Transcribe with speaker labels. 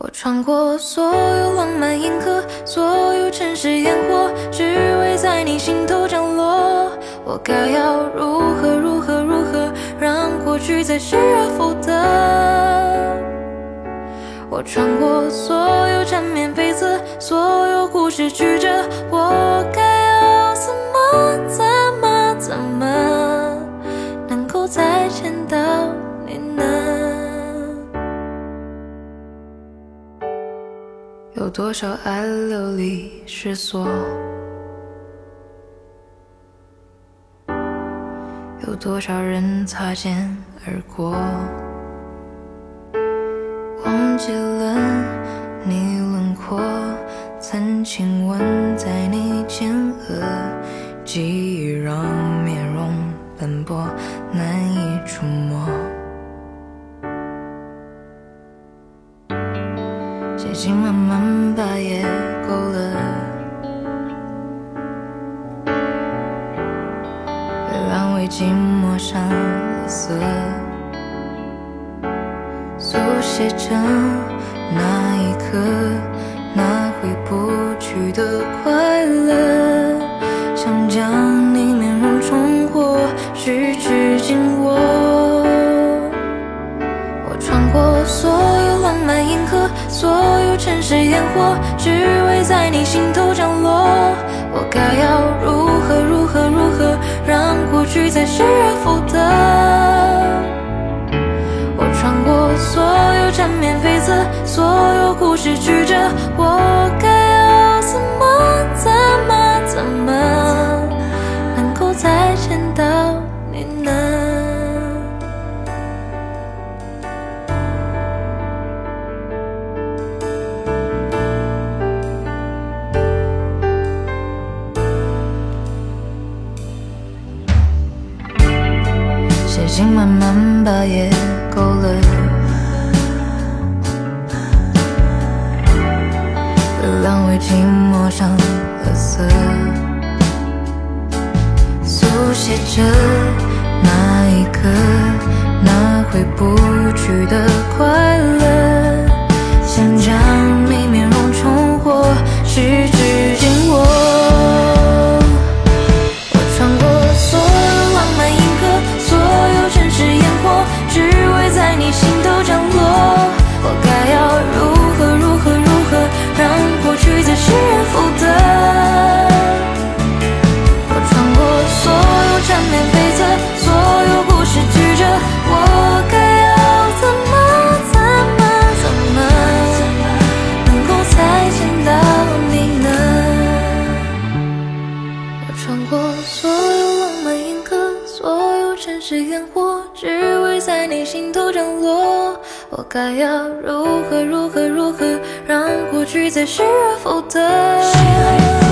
Speaker 1: 我穿过所有浪漫银河，所有城市烟火，只为在你心头降落。我该要如何如何如何，让过去再失而复得？我穿过所有缠绵悱恻，所有故事曲折，我该有多少爱流离失所？有多少人擦肩而过？忘记了你轮廓，曾亲吻在你肩额，记忆让面容斑驳，难以触摸。写信慢慢把夜勾勒，月亮为寂寞上了色，书写着那一刻那回不去的快乐，想将你面容重获，十指紧握。银河，所有城市烟火，只为在你心头降落。我该要如何如何如何，让过去再失而复得？我穿过所有缠绵悱恻，所有故事曲折，我心慢慢把夜勾勒，月亮为寂寞上了色，速写着是烟火，只为在你心头降落。我该要如何如何如何，让过去再失而复得？